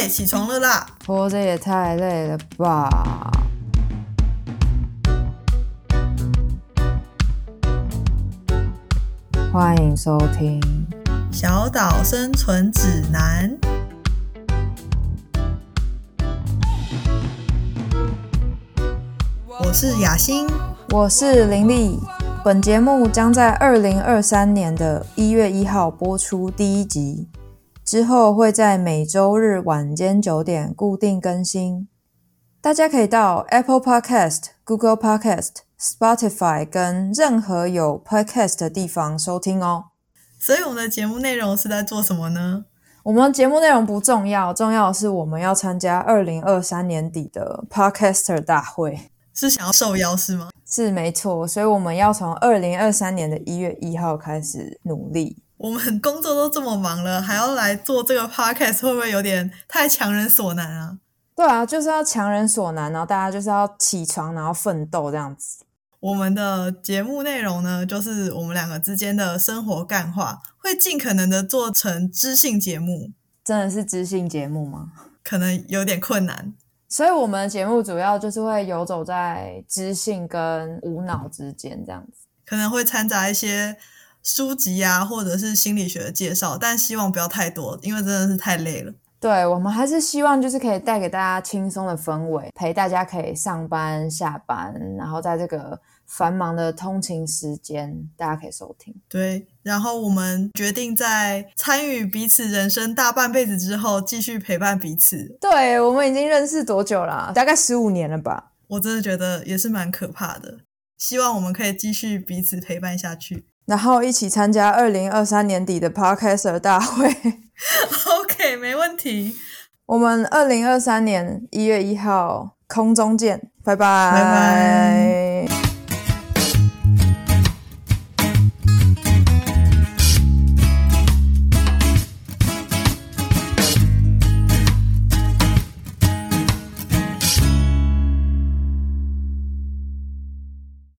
哎，起床了啦！活着也太累了吧！欢迎收听《小岛生存指南》。我是雅欣，我是林丽。本节目将在二零二三年的一月一号播出第一集。之后会在每周日晚间九点固定更新，大家可以到 Apple Podcast、Google Podcast、Spotify 跟任何有 Podcast 的地方收听哦。所以我们的节目内容是在做什么呢？我们节目内容不重要，重要的是我们要参加二零二三年底的 Podcaster 大会。是想要受邀是吗？是没错，所以我们要从二零二三年的一月一号开始努力。我们工作都这么忙了，还要来做这个 podcast，会不会有点太强人所难啊？对啊，就是要强人所难，然后大家就是要起床，然后奋斗这样子。我们的节目内容呢，就是我们两个之间的生活干话，会尽可能的做成知性节目。真的是知性节目吗？可能有点困难。所以我们的节目主要就是会游走在知性跟无脑之间这样子，可能会掺杂一些。书籍啊，或者是心理学的介绍，但希望不要太多，因为真的是太累了。对我们还是希望就是可以带给大家轻松的氛围，陪大家可以上班下班，然后在这个繁忙的通勤时间，大家可以收听。对，然后我们决定在参与彼此人生大半辈子之后，继续陪伴彼此。对我们已经认识多久了？大概十五年了吧？我真的觉得也是蛮可怕的。希望我们可以继续彼此陪伴下去。然后一起参加二零二三年底的 Podcaster 大会。OK，没问题。我们二零二三年一月一号空中见，拜拜，拜拜。